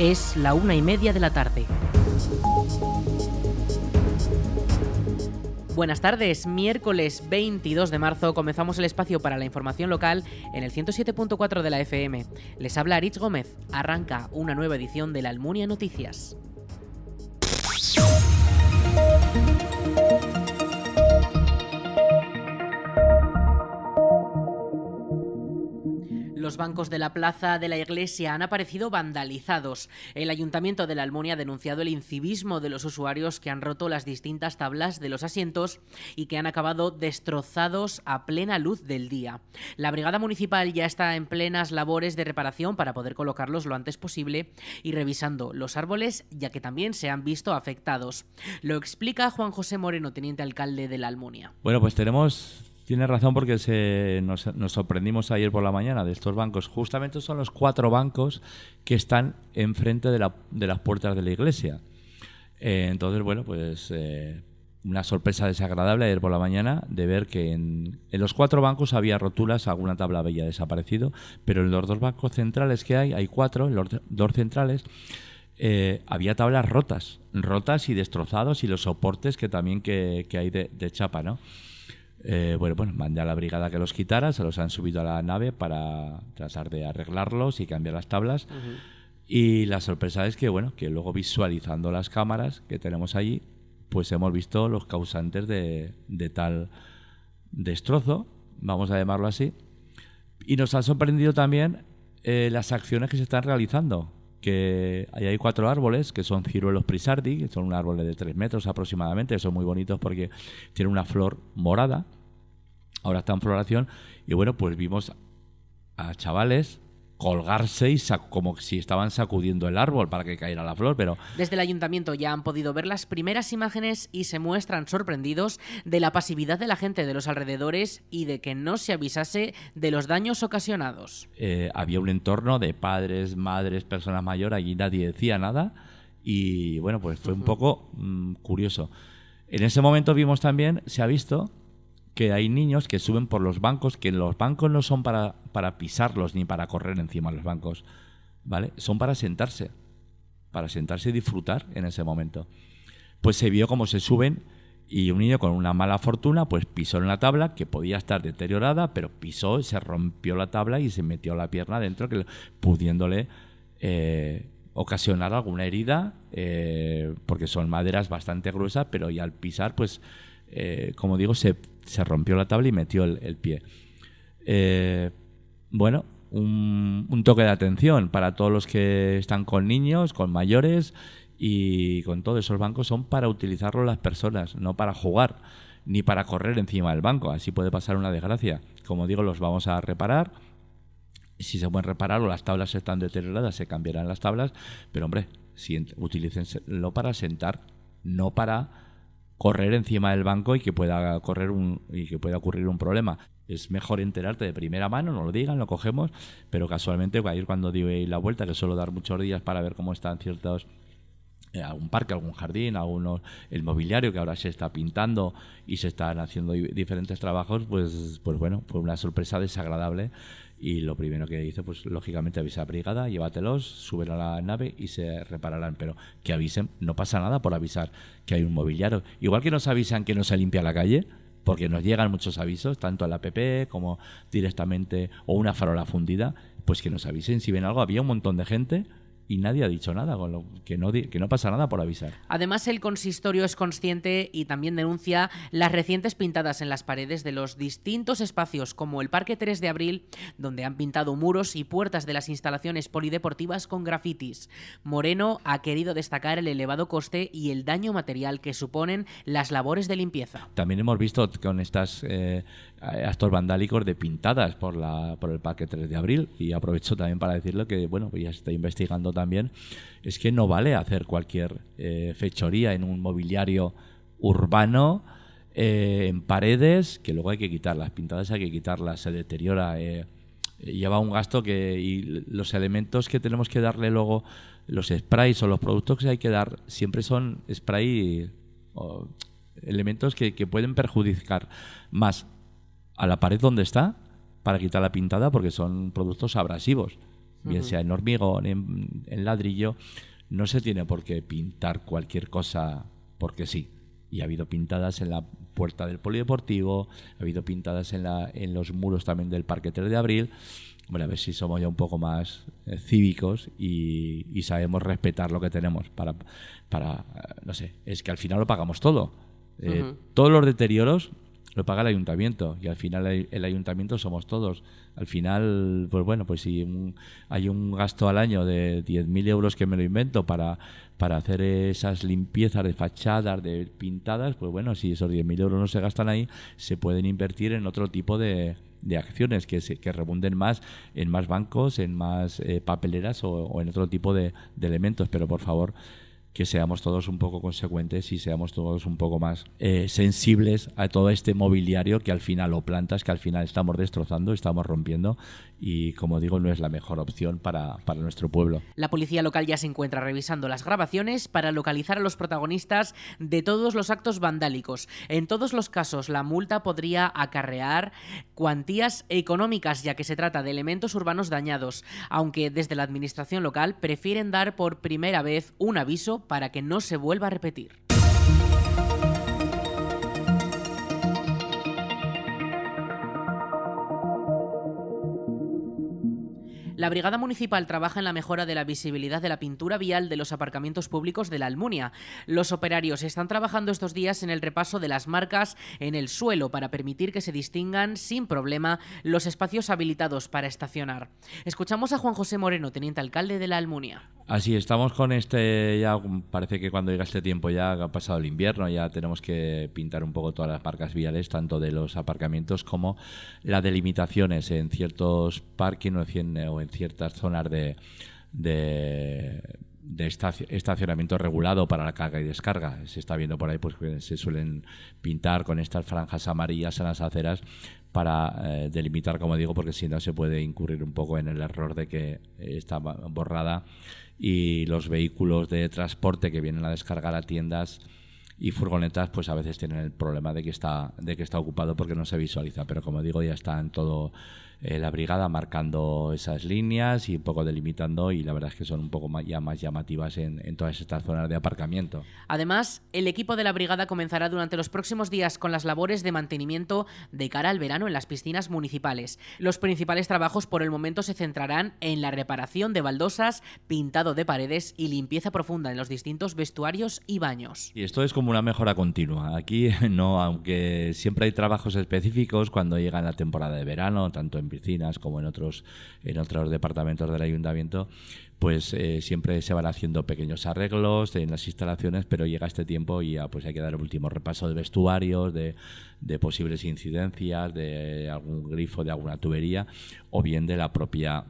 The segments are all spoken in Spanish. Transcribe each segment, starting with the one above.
Es la una y media de la tarde. Buenas tardes, miércoles 22 de marzo comenzamos el espacio para la información local en el 107.4 de la FM. Les habla Aritz Gómez, arranca una nueva edición de la Almunia Noticias. Los bancos de la plaza de la iglesia han aparecido vandalizados. El ayuntamiento de la Almunia ha denunciado el incivismo de los usuarios que han roto las distintas tablas de los asientos y que han acabado destrozados a plena luz del día. La brigada municipal ya está en plenas labores de reparación para poder colocarlos lo antes posible y revisando los árboles ya que también se han visto afectados. Lo explica Juan José Moreno, teniente alcalde de la Almunia. Bueno, pues tenemos tiene razón porque se, nos, sorprendimos ayer por la mañana de estos bancos. Justamente son los cuatro bancos que están enfrente de, la, de las puertas de la iglesia. Eh, entonces, bueno, pues eh, una sorpresa desagradable ayer por la mañana de ver que en, los cuatro bancos había roturas, alguna tabla había desaparecido, pero en los dos bancos centrales que hay, hay cuatro, en los dos centrales, eh, había tablas rotas, rotas y destrozados y los soportes que también que, hay de, de chapa, ¿no? Eh, bueno, pues mandé a la brigada que los quitara, se los han subido a la nave para tratar de arreglarlos y cambiar las tablas. Y la sorpresa es que, bueno, que luego visualizando las cámaras que tenemos allí, pues hemos visto los causantes de, tal destrozo, vamos a llamarlo así. Y nos ha sorprendido también eh, las acciones que se están realizando. Que hay cuatro árboles que son ciruelos prisardi, que son un árbol de tres metros aproximadamente, son muy bonitos porque tienen una flor morada ahora está en floración. Y bueno, pues vimos a chavales colgarse y como si estaban sacudiendo el árbol para que cayera la flor, pero... Desde el ayuntamiento ya han podido ver las primeras imágenes y se muestran sorprendidos de la pasividad de la gente de los alrededores y de que no se avisase de los daños ocasionados. Eh, había un entorno de padres, madres, personas mayores, allí nadie decía nada y bueno, pues fue un poco mm, curioso. En ese momento vimos también, se ha visto que hay niños que suben por los bancos, que los bancos no son para, para pisarlos ni para correr encima de los bancos, ¿vale? Son para sentarse, para sentarse y disfrutar en ese momento. Pues se vio cómo se suben y un niño con una mala fortuna pues pisó en la tabla que podía estar deteriorada, pero pisó, se rompió la tabla y se metió la pierna dentro, que, pudiéndole eh, ocasionar alguna herida, eh, porque son maderas bastante gruesas, pero ya al pisar pues eh, como digo, se, rompió la tabla y metió el, pie. Eh, bueno, un, toque de atención para todos los que están con niños, con mayores y con todos esos bancos son para utilizarlo las personas, no para jugar ni para correr encima del banco. Así puede pasar una desgracia. Como digo, los vamos a reparar. Si se pueden reparar o las tablas están deterioradas, se cambiarán las tablas. Pero hombre, si, utilícenlo para sentar, no para correr encima del banco y que pueda correr un y que pueda ocurrir un problema. Es mejor enterarte de primera mano, no lo digan, lo cogemos, pero casualmente a ir cuando di la vuelta, que suelo dar muchos días para ver cómo están ciertos eh, algún parque, algún jardín, algunos el mobiliario que ahora se está pintando y se están haciendo diferentes trabajos, pues pues bueno, fue una sorpresa desagradable y lo primero que hice, pues lógicamente avisa a brigada, llévatelos, suben a la nave y se repararán. Pero que avisen, no pasa nada por avisar que hay un mobiliario. Igual que nos avisan que no se limpia la calle, porque nos llegan muchos avisos, tanto a la PP como directamente, o una farola fundida, pues que nos avisen si ven algo. Había un montón de gente y nadie ha dicho nada, con lo que no, que no pasa nada por avisar. Además, el consistorio es consciente y también denuncia las recientes pintadas en las paredes de los distintos espacios, como el Parque 3 de Abril, donde han pintado muros y puertas de las instalaciones polideportivas con grafitis. Moreno ha querido destacar el elevado coste y el daño material que suponen las labores de limpieza. También hemos visto con estas eh, actos vandálicos de pintadas por, la, por el Parque 3 de Abril y aprovecho también para decirle que, bueno, pues ya se está investigando también, es que no vale hacer cualquier eh, fechoría en un mobiliario urbano, eh, en paredes, que luego hay que quitar las pintadas, hay que quitarlas, se deteriora, eh, lleva un gasto que y los elementos que tenemos que darle luego, los sprays o los productos que hay que dar, siempre son spray o elementos que pueden perjudicar más a la pared donde está para quitar la pintada porque son productos abrasivos bien sea en hormigón, en, en ladrillo, no se tiene por qué pintar cualquier cosa porque sí. Y ha habido pintadas en la puerta del polideportivo, ha habido pintadas en, la, en los muros también del Parque 3 de Abril. Bueno, a ver si somos ya un poco más eh, cívicos y, y sabemos respetar lo que tenemos para, para, eh, no sé, es que al final lo pagamos todo. Eh, Ujú. Todos los deterioros lo paga el ayuntamiento y al final el, ayuntamiento somos todos. Al final, pues bueno, pues si un- hay un gasto al año de 10.000 euros que me lo invento para, para hacer esas limpiezas de fachadas, de pintadas, pues bueno, si esos 10.000 euros no se gastan ahí, se pueden invertir en otro tipo de, de acciones que, se, que rebunden más en más bancos, en más eh, papeleras o, o en otro tipo de elementos. Pero por favor, que seamos todos un poco consecuentes y seamos todos un poco más eh, sensibles a todo este mobiliario que al final o plantas que al final estamos destrozando, estamos rompiendo y como digo no es la mejor opción para, para nuestro pueblo. La policía local ya se encuentra revisando las grabaciones para localizar a los protagonistas de todos los actos vandálicos. En todos los casos, la multa podría acarrear cuantías económicas, ya que se trata de elementos urbanos dañados, aunque desde la administración local prefieren dar por primera vez un aviso para que no se vuelva a repetir. La Brigada Municipal trabaja en la mejora de la visibilidad de la pintura vial de los aparcamientos públicos de la Almunia. Los operarios están trabajando estos días en el repaso de las marcas en el suelo para permitir que se distingan sin problema los espacios habilitados para estacionar. Escuchamos a Juan José Moreno, teniente alcalde de la Almunia. Así estamos con este, ya parece que cuando llega este tiempo ya ha pasado el invierno, ya tenemos que pintar un poco todas las marcas viales, tanto de los aparcamientos como las delimitaciones en ciertos parques o en, ciertas zonas de, de estaci- estacionamiento regulado para la carga y descarga. Se está viendo por ahí pues se suelen pintar con estas franjas amarillas en las aceras para eh, delimitar, como digo, porque si no se puede incurrir un poco en el error de que está borrada y los vehículos de transporte que vienen a descargar a tiendas y furgonetas pues a veces tienen el problema de que está de que está ocupado porque no se visualiza pero como digo ya está en todo eh, la brigada marcando esas líneas y un poco delimitando y la verdad es que son un poco más, ya más llamativas en, en todas estas zonas de aparcamiento Además, el equipo de la brigada comenzará durante los próximos días con las labores de mantenimiento de cara al verano en las piscinas municipales. Los principales trabajos por el momento se centrarán en la reparación de baldosas, pintado de paredes y limpieza profunda en los distintos vestuarios y baños. Y esto es como una mejora continua. Aquí no, aunque siempre hay trabajos específicos cuando llega la temporada de verano, tanto en piscinas como en otros, en otros departamentos del ayuntamiento, pues eh, siempre se van haciendo pequeños arreglos en las instalaciones, pero llega este tiempo y ya pues hay que dar el último repaso de vestuarios, de, posibles incidencias, de algún grifo, de alguna tubería, o bien de la propia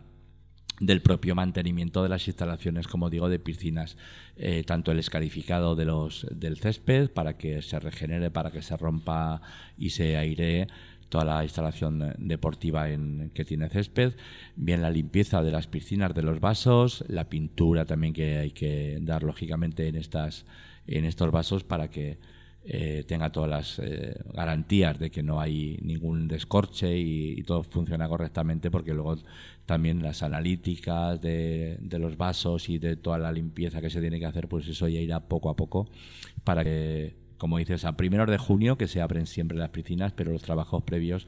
del propio mantenimiento de las instalaciones, como digo, de piscinas, eh, tanto el escarificado de los, del césped para que se regenere, para que se rompa y se airee toda la instalación deportiva en, que tiene césped, bien la limpieza de las piscinas, de los vasos, la pintura también que hay que dar lógicamente en estas en estos vasos para que eh, tenga todas las eh, garantías de que no hay ningún descorche y, todo funciona correctamente porque luego también las analíticas de, de los vasos y de toda la limpieza que se tiene que hacer pues eso ya irá poco a poco para que como dices a primeros de junio que se abren siempre las piscinas pero los trabajos previos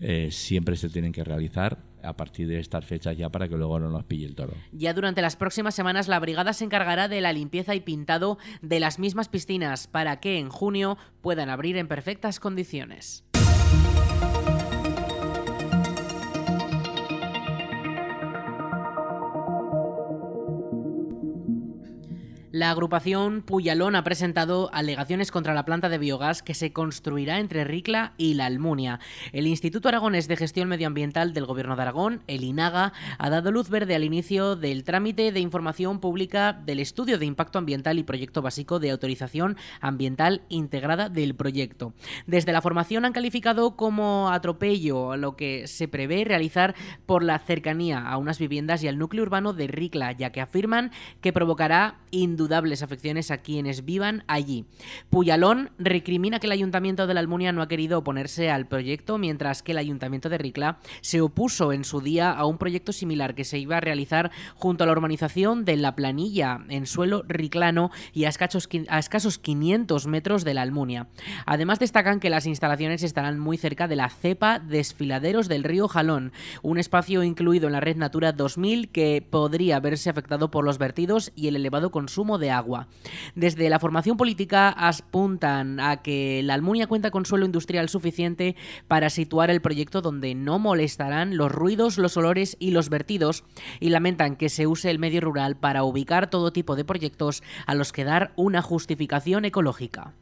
eh, siempre se tienen que realizar a partir de estas fechas ya para que luego no nos pille el toro. Ya durante las próximas semanas la brigada se encargará de la limpieza y pintado de las mismas piscinas para que en junio puedan abrir en perfectas condiciones. La agrupación Puyalón ha presentado alegaciones contra la planta de biogás que se construirá entre Ricla y la Almunia. El Instituto Aragonés de Gestión Medioambiental del Gobierno de Aragón, el INAGA, ha dado luz verde al inicio del trámite de información pública del estudio de impacto ambiental y proyecto básico de autorización ambiental integrada del proyecto. Desde la formación han calificado como atropello lo que se prevé realizar por la cercanía a unas viviendas y al núcleo urbano de Ricla, ya que afirman que provocará indudables afecciones a quienes vivan allí. Puyalón recrimina que el Ayuntamiento de la Almunia no ha querido oponerse al proyecto, mientras que el Ayuntamiento de Ricla se opuso en su día a un proyecto similar que se iba a realizar junto a la urbanización de La Planilla, en suelo riclano y a escasos, a escasos 500 metros de la Almunia. Además destacan que las instalaciones estarán muy cerca de la cepa Desfiladeros del río Jalón, un espacio incluido en la red Natura 2000 que podría verse afectado por los vertidos y el elevado de agua. Desde la formación política apuntan a que la Almunia cuenta con suelo industrial suficiente para situar el proyecto donde no molestarán los ruidos, los olores y los vertidos y lamentan que se use el medio rural para ubicar todo tipo de proyectos a los que dar una justificación ecológica.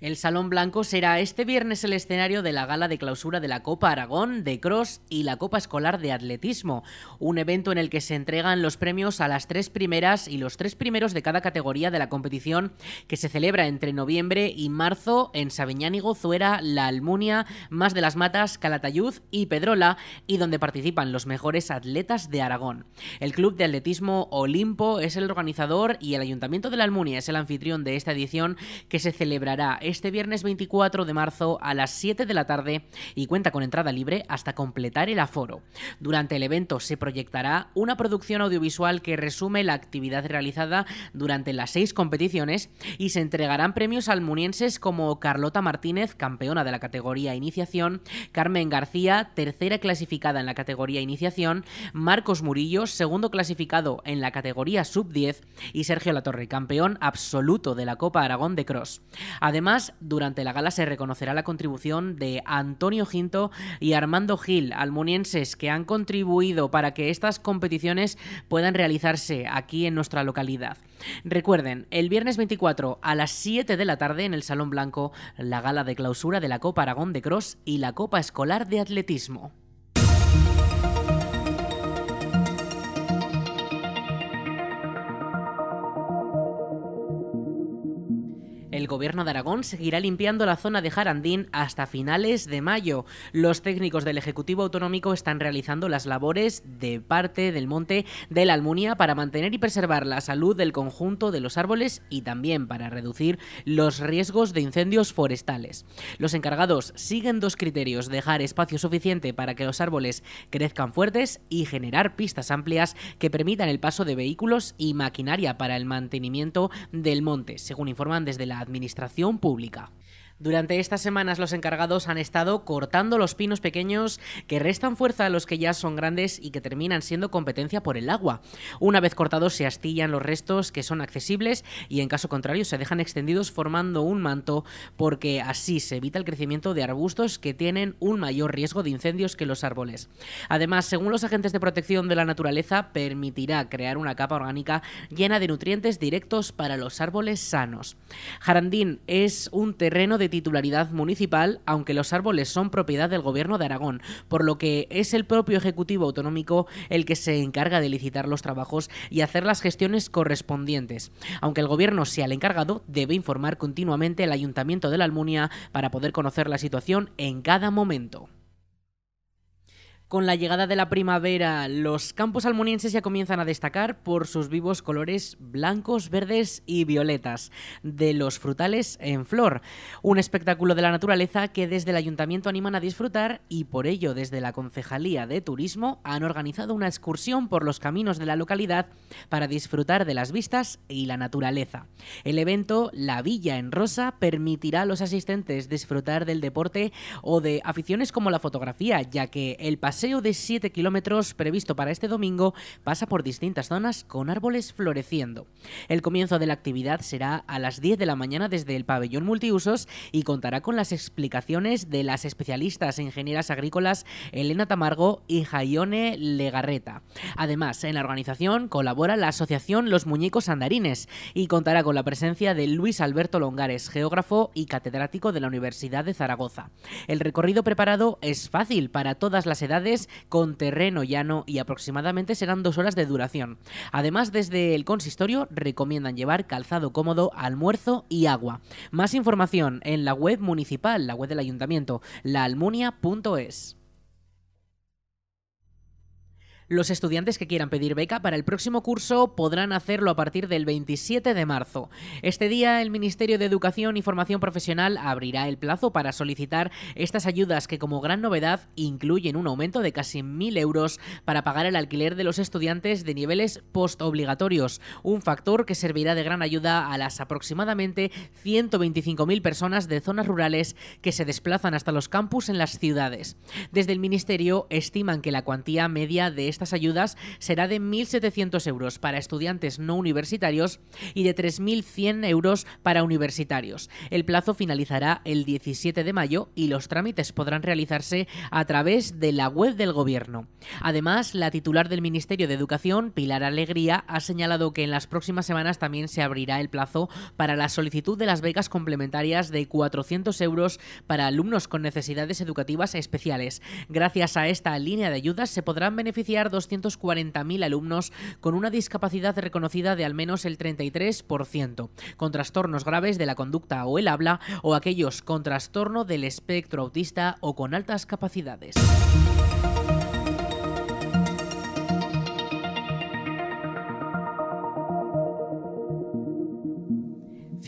El Salón Blanco será este viernes el escenario de la gala de clausura de la Copa Aragón de Cross y la Copa Escolar de Atletismo, un evento en el que se entregan los premios a las tres primeras y los tres primeros de cada categoría de la competición que se celebra entre noviembre y marzo en Sabiñánigo, Zuera, La Almunia, Más de las Matas, Calatayud y Pedrola y donde participan los mejores atletas de Aragón. El Club de Atletismo Olimpo es el organizador y el Ayuntamiento de La Almunia es el anfitrión de esta edición que se celebrará este viernes 24 de marzo a las 7 de la tarde y cuenta con entrada libre hasta completar el aforo. Durante el evento se proyectará una producción audiovisual que resume la actividad realizada durante las seis competiciones y se entregarán premios almunienses como Carlota Martínez, campeona de la categoría Iniciación, Carmen García, tercera clasificada en la categoría Iniciación, Marcos Murillo, segundo clasificado en la categoría Sub-10 y Sergio Latorre, campeón absoluto de la Copa Aragón de Cross. Además, durante la gala se reconocerá la contribución de Antonio Ginto y Armando Gil, almonienses, que han contribuido para que estas competiciones puedan realizarse aquí en nuestra localidad. Recuerden, el viernes 24 a las 7 de la tarde en el Salón Blanco, la gala de clausura de la Copa Aragón de Cross y la Copa Escolar de Atletismo. Gobierno de Aragón seguirá limpiando la zona de Jarandín hasta finales de mayo. Los técnicos del Ejecutivo Autonómico están realizando las labores de parte del monte de la Almunia para mantener y preservar la salud del conjunto de los árboles y también para reducir los riesgos de incendios forestales. Los encargados siguen dos criterios, dejar espacio suficiente para que los árboles crezcan fuertes y generar pistas amplias que permitan el paso de vehículos y maquinaria para el mantenimiento del monte, según informan desde la administración pública. Durante estas semanas los encargados han estado cortando los pinos pequeños que restan fuerza a los que ya son grandes y que terminan siendo competencia por el agua. Una vez cortados se astillan los restos que son accesibles y en caso contrario se dejan extendidos formando un manto porque así se evita el crecimiento de arbustos que tienen un mayor riesgo de incendios que los árboles. Además, según los agentes de protección de la naturaleza, permitirá crear una capa orgánica llena de nutrientes directos para los árboles sanos. Jarandín es un terreno de titularidad municipal, aunque los árboles son propiedad del Gobierno de Aragón, por lo que es el propio Ejecutivo Autonómico el que se encarga de licitar los trabajos y hacer las gestiones correspondientes. Aunque el Gobierno sea el encargado, debe informar continuamente al Ayuntamiento de la Almunia para poder conocer la situación en cada momento. Con la llegada de la primavera, los campos almonienses ya comienzan a destacar por sus vivos colores blancos, verdes y violetas de los frutales en flor. Un espectáculo de la naturaleza que desde el ayuntamiento animan a disfrutar y por ello desde la Concejalía de Turismo han organizado una excursión por los caminos de la localidad para disfrutar de las vistas y la naturaleza. El evento La Villa en Rosa permitirá a los asistentes disfrutar del deporte o de aficiones como la fotografía, ya que el paseo paseo de 7 kilómetros previsto para este domingo pasa por distintas zonas con árboles floreciendo. El comienzo de la actividad será a las 10 de la mañana desde el pabellón multiusos y contará con las explicaciones de las especialistas ingenieras agrícolas Elena Tamargo y Jaione Legarreta. Además, en la organización colabora la asociación Los Muñecos Andarines y contará con la presencia de Luis Alberto Longares, geógrafo y catedrático de la Universidad de Zaragoza. El recorrido preparado es fácil para todas las edades con terreno llano y aproximadamente serán dos horas de duración. Además, desde el consistorio recomiendan llevar calzado cómodo, almuerzo y agua. Más información en la web municipal, la web del ayuntamiento, laalmunia.es. Los estudiantes que quieran pedir beca para el próximo curso podrán hacerlo a partir del 27 de marzo. Este día el Ministerio de Educación y Formación Profesional abrirá el plazo para solicitar estas ayudas que como gran novedad incluyen un aumento de casi 1.000 euros para pagar el alquiler de los estudiantes de niveles postobligatorios, un factor que servirá de gran ayuda a las aproximadamente 125.000 personas de zonas rurales que se desplazan hasta los campus en las ciudades. Desde el Ministerio estiman que la cuantía media de estas ayudas será de 1.700 euros para estudiantes no universitarios y de 3.100 euros para universitarios. El plazo finalizará el 17 de mayo y los trámites podrán realizarse a través de la web del Gobierno. Además, la titular del Ministerio de Educación, Pilar Alegría, ha señalado que en las próximas semanas también se abrirá el plazo para la solicitud de las becas complementarias de 400 euros para alumnos con necesidades educativas especiales. Gracias a esta línea de ayudas se podrán beneficiar 240.000 alumnos con una discapacidad reconocida de al menos el 33%, con trastornos graves de la conducta o el habla o aquellos con trastorno del espectro autista o con altas capacidades.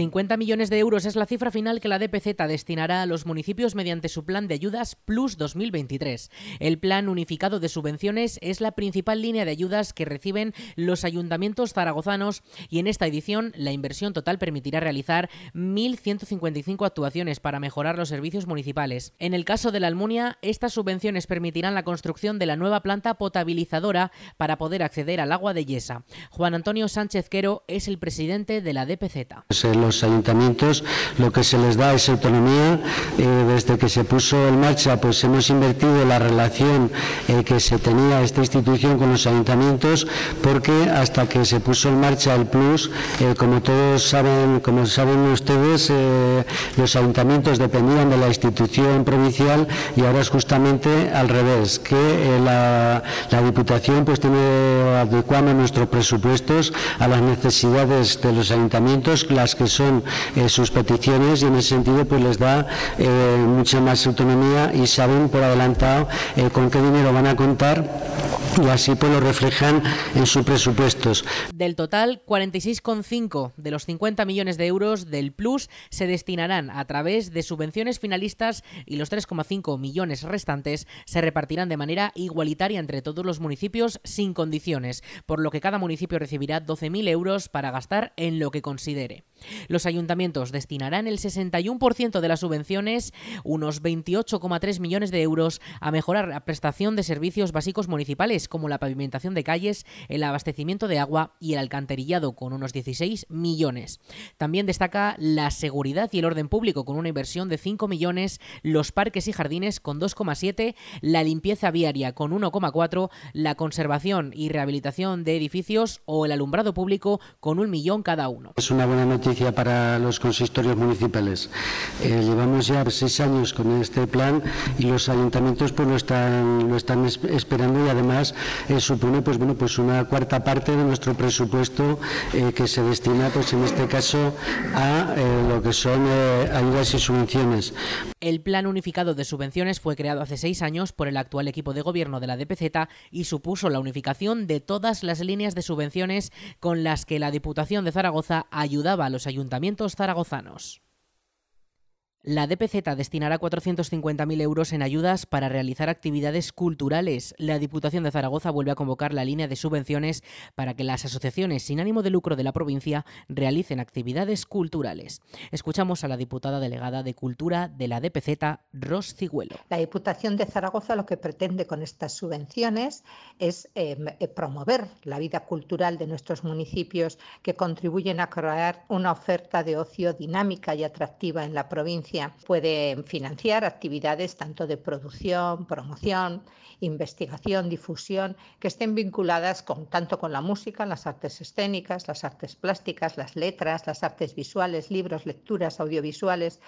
50 millones de euros es la cifra final que la DPZ destinará a los municipios mediante su plan de ayudas Plus 2023. El plan unificado de subvenciones es la principal línea de ayudas que reciben los ayuntamientos zaragozanos y en esta edición la inversión total permitirá realizar 1.155 actuaciones para mejorar los servicios municipales. En el caso de la Almunia, estas subvenciones permitirán la construcción de la nueva planta potabilizadora para poder acceder al agua de Yesa. Juan Antonio Sánchez Quero es el presidente de la DPZ los ayuntamientos lo que se les da es autonomía. Eh, desde que se puso en marcha, pues hemos invertido la relación eh, que se tenía esta institución con los ayuntamientos, porque hasta que se puso en marcha el Plus, eh, como todos saben, como saben ustedes, los ayuntamientos dependían de la institución provincial y ahora es justamente al revés, que la, la Diputación pues tiene adecuando nuestros presupuestos a las necesidades de los ayuntamientos, las que son eh, sus peticiones y en ese sentido pues les da eh, mucha más autonomía y saben por adelantado eh, con qué dinero van a contar y así pues lo reflejan en sus presupuestos. Del total, 46,5 de los 50 millones de euros del Plus se destinarán a través de subvenciones finalistas y los 3,5 millones restantes se repartirán de manera igualitaria entre todos los municipios sin condiciones, por lo que cada municipio recibirá 12.000 euros para gastar en lo que considere. Los ayuntamientos destinarán el 61% de las subvenciones, unos 28,3 millones de euros, a mejorar la prestación de servicios básicos municipales como la pavimentación de calles, el abastecimiento de agua y el alcantarillado con unos 16 millones. También destaca la seguridad y el orden público con una inversión de 5 millones, los parques y jardines con 2,7, la limpieza viaria con 1,4, la conservación y rehabilitación de edificios o el alumbrado público con un millón cada uno. Es una buena noticia para los consistorios municipales. Eh, llevamos ya seis años con este plan y los ayuntamientos pues lo están, lo están esperando y además eh, supone pues bueno pues una cuarta parte de nuestro presupuesto eh, que se destina pues en este caso a lo que son ayudas y subvenciones. El plan unificado de subvenciones fue creado hace seis años por el actual equipo de gobierno de la DPZ y supuso la unificación de todas las líneas de subvenciones con las que la Diputación de Zaragoza ayudaba a los ayuntamientos zaragozanos. La DPZ destinará 450.000 euros en ayudas para realizar actividades culturales. La Diputación de Zaragoza vuelve a convocar la línea de subvenciones para que las asociaciones sin ánimo de lucro de la provincia realicen actividades culturales. Escuchamos a la diputada delegada de Cultura de la DPZ, Ros Cigüelo. La Diputación de Zaragoza lo que pretende con estas subvenciones es eh, eh, promover la vida cultural de nuestros municipios que contribuyen a crear una oferta de ocio dinámica y atractiva en la provincia puede financiar actividades tanto de producción, promoción, investigación, difusión, que estén vinculadas con, tanto con la música, las artes escénicas, las artes plásticas, las letras, las artes visuales, libros, lecturas, audiovisuales,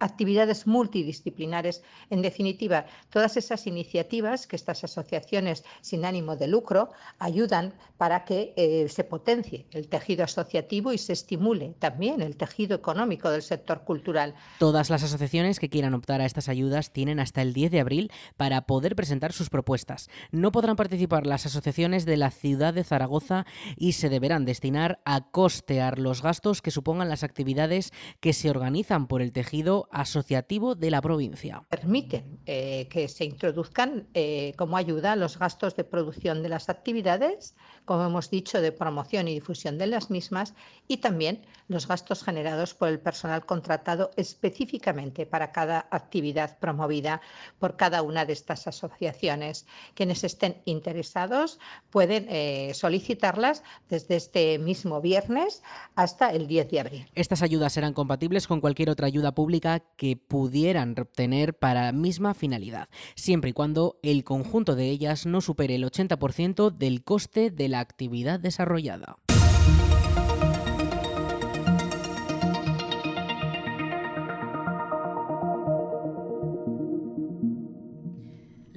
actividades multidisciplinares. En definitiva, todas esas iniciativas que estas asociaciones sin ánimo de lucro ayudan para que eh, se potencie el tejido asociativo y se estimule también el tejido económico del sector cultural. Todas las asociaciones que quieran optar a estas ayudas tienen hasta el 10 de abril para poder presentar sus propuestas. No podrán participar las asociaciones de la ciudad de Zaragoza y se deberán destinar a costear los gastos que supongan las actividades que se organizan por el tejido asociativo de la provincia. Permiten eh, que se introduzcan eh, como ayuda los gastos de producción de las actividades, como hemos dicho, de promoción y difusión de las mismas, y también los gastos generados por el personal contratado específicamente para cada actividad promovida por cada una de estas asociaciones. Quienes estén interesados pueden eh, solicitarlas desde este mismo viernes hasta el 10 de abril. Estas ayudas serán compatibles con cualquier otra ayuda pública que pudieran obtener para la misma finalidad, siempre y cuando el conjunto de ellas no supere el 80% del coste de la actividad desarrollada.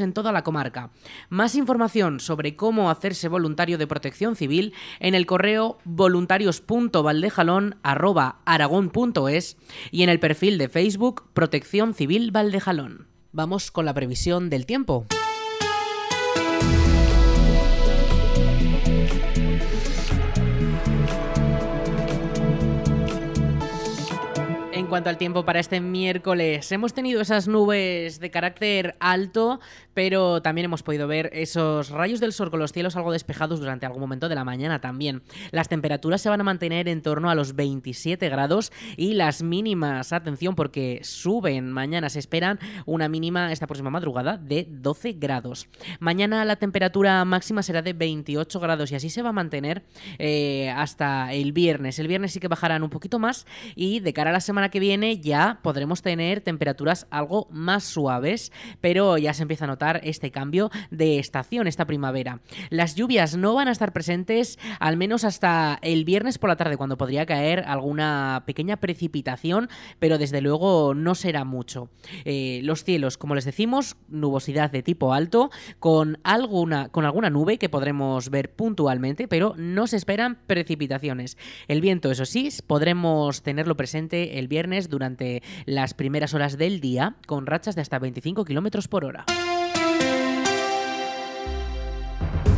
en toda la comarca. Más información sobre cómo hacerse voluntario de protección civil en el correo voluntarios.valdejalón.aragón.es y en el perfil de Facebook Protección Civil Valdejalón. Vamos con la previsión del tiempo. En cuanto al tiempo para este miércoles, hemos tenido esas nubes de carácter alto, pero también hemos podido ver esos rayos del sol con los cielos algo despejados durante algún momento de la mañana también. Las temperaturas se van a mantener en torno a los 27 grados y las mínimas, atención, porque suben. Mañana se esperan una mínima esta próxima madrugada de 12 grados. Mañana la temperatura máxima será de 28 grados y así se va a mantener eh, hasta el viernes. El viernes sí que bajarán un poquito más y de cara a la semana que viene ya podremos tener temperaturas algo más suaves, pero ya se empieza a notar este cambio de estación esta primavera. Las lluvias no van a estar presentes al menos hasta el viernes por la tarde, cuando podría caer alguna pequeña precipitación, pero desde luego no será mucho. Eh, los cielos, como les decimos, nubosidad de tipo alto, con alguna, con alguna nube que podremos ver puntualmente, pero no se esperan precipitaciones. El viento, eso sí, podremos tenerlo presente el viernes durante las primeras horas del día con rachas de hasta 25 km por hora.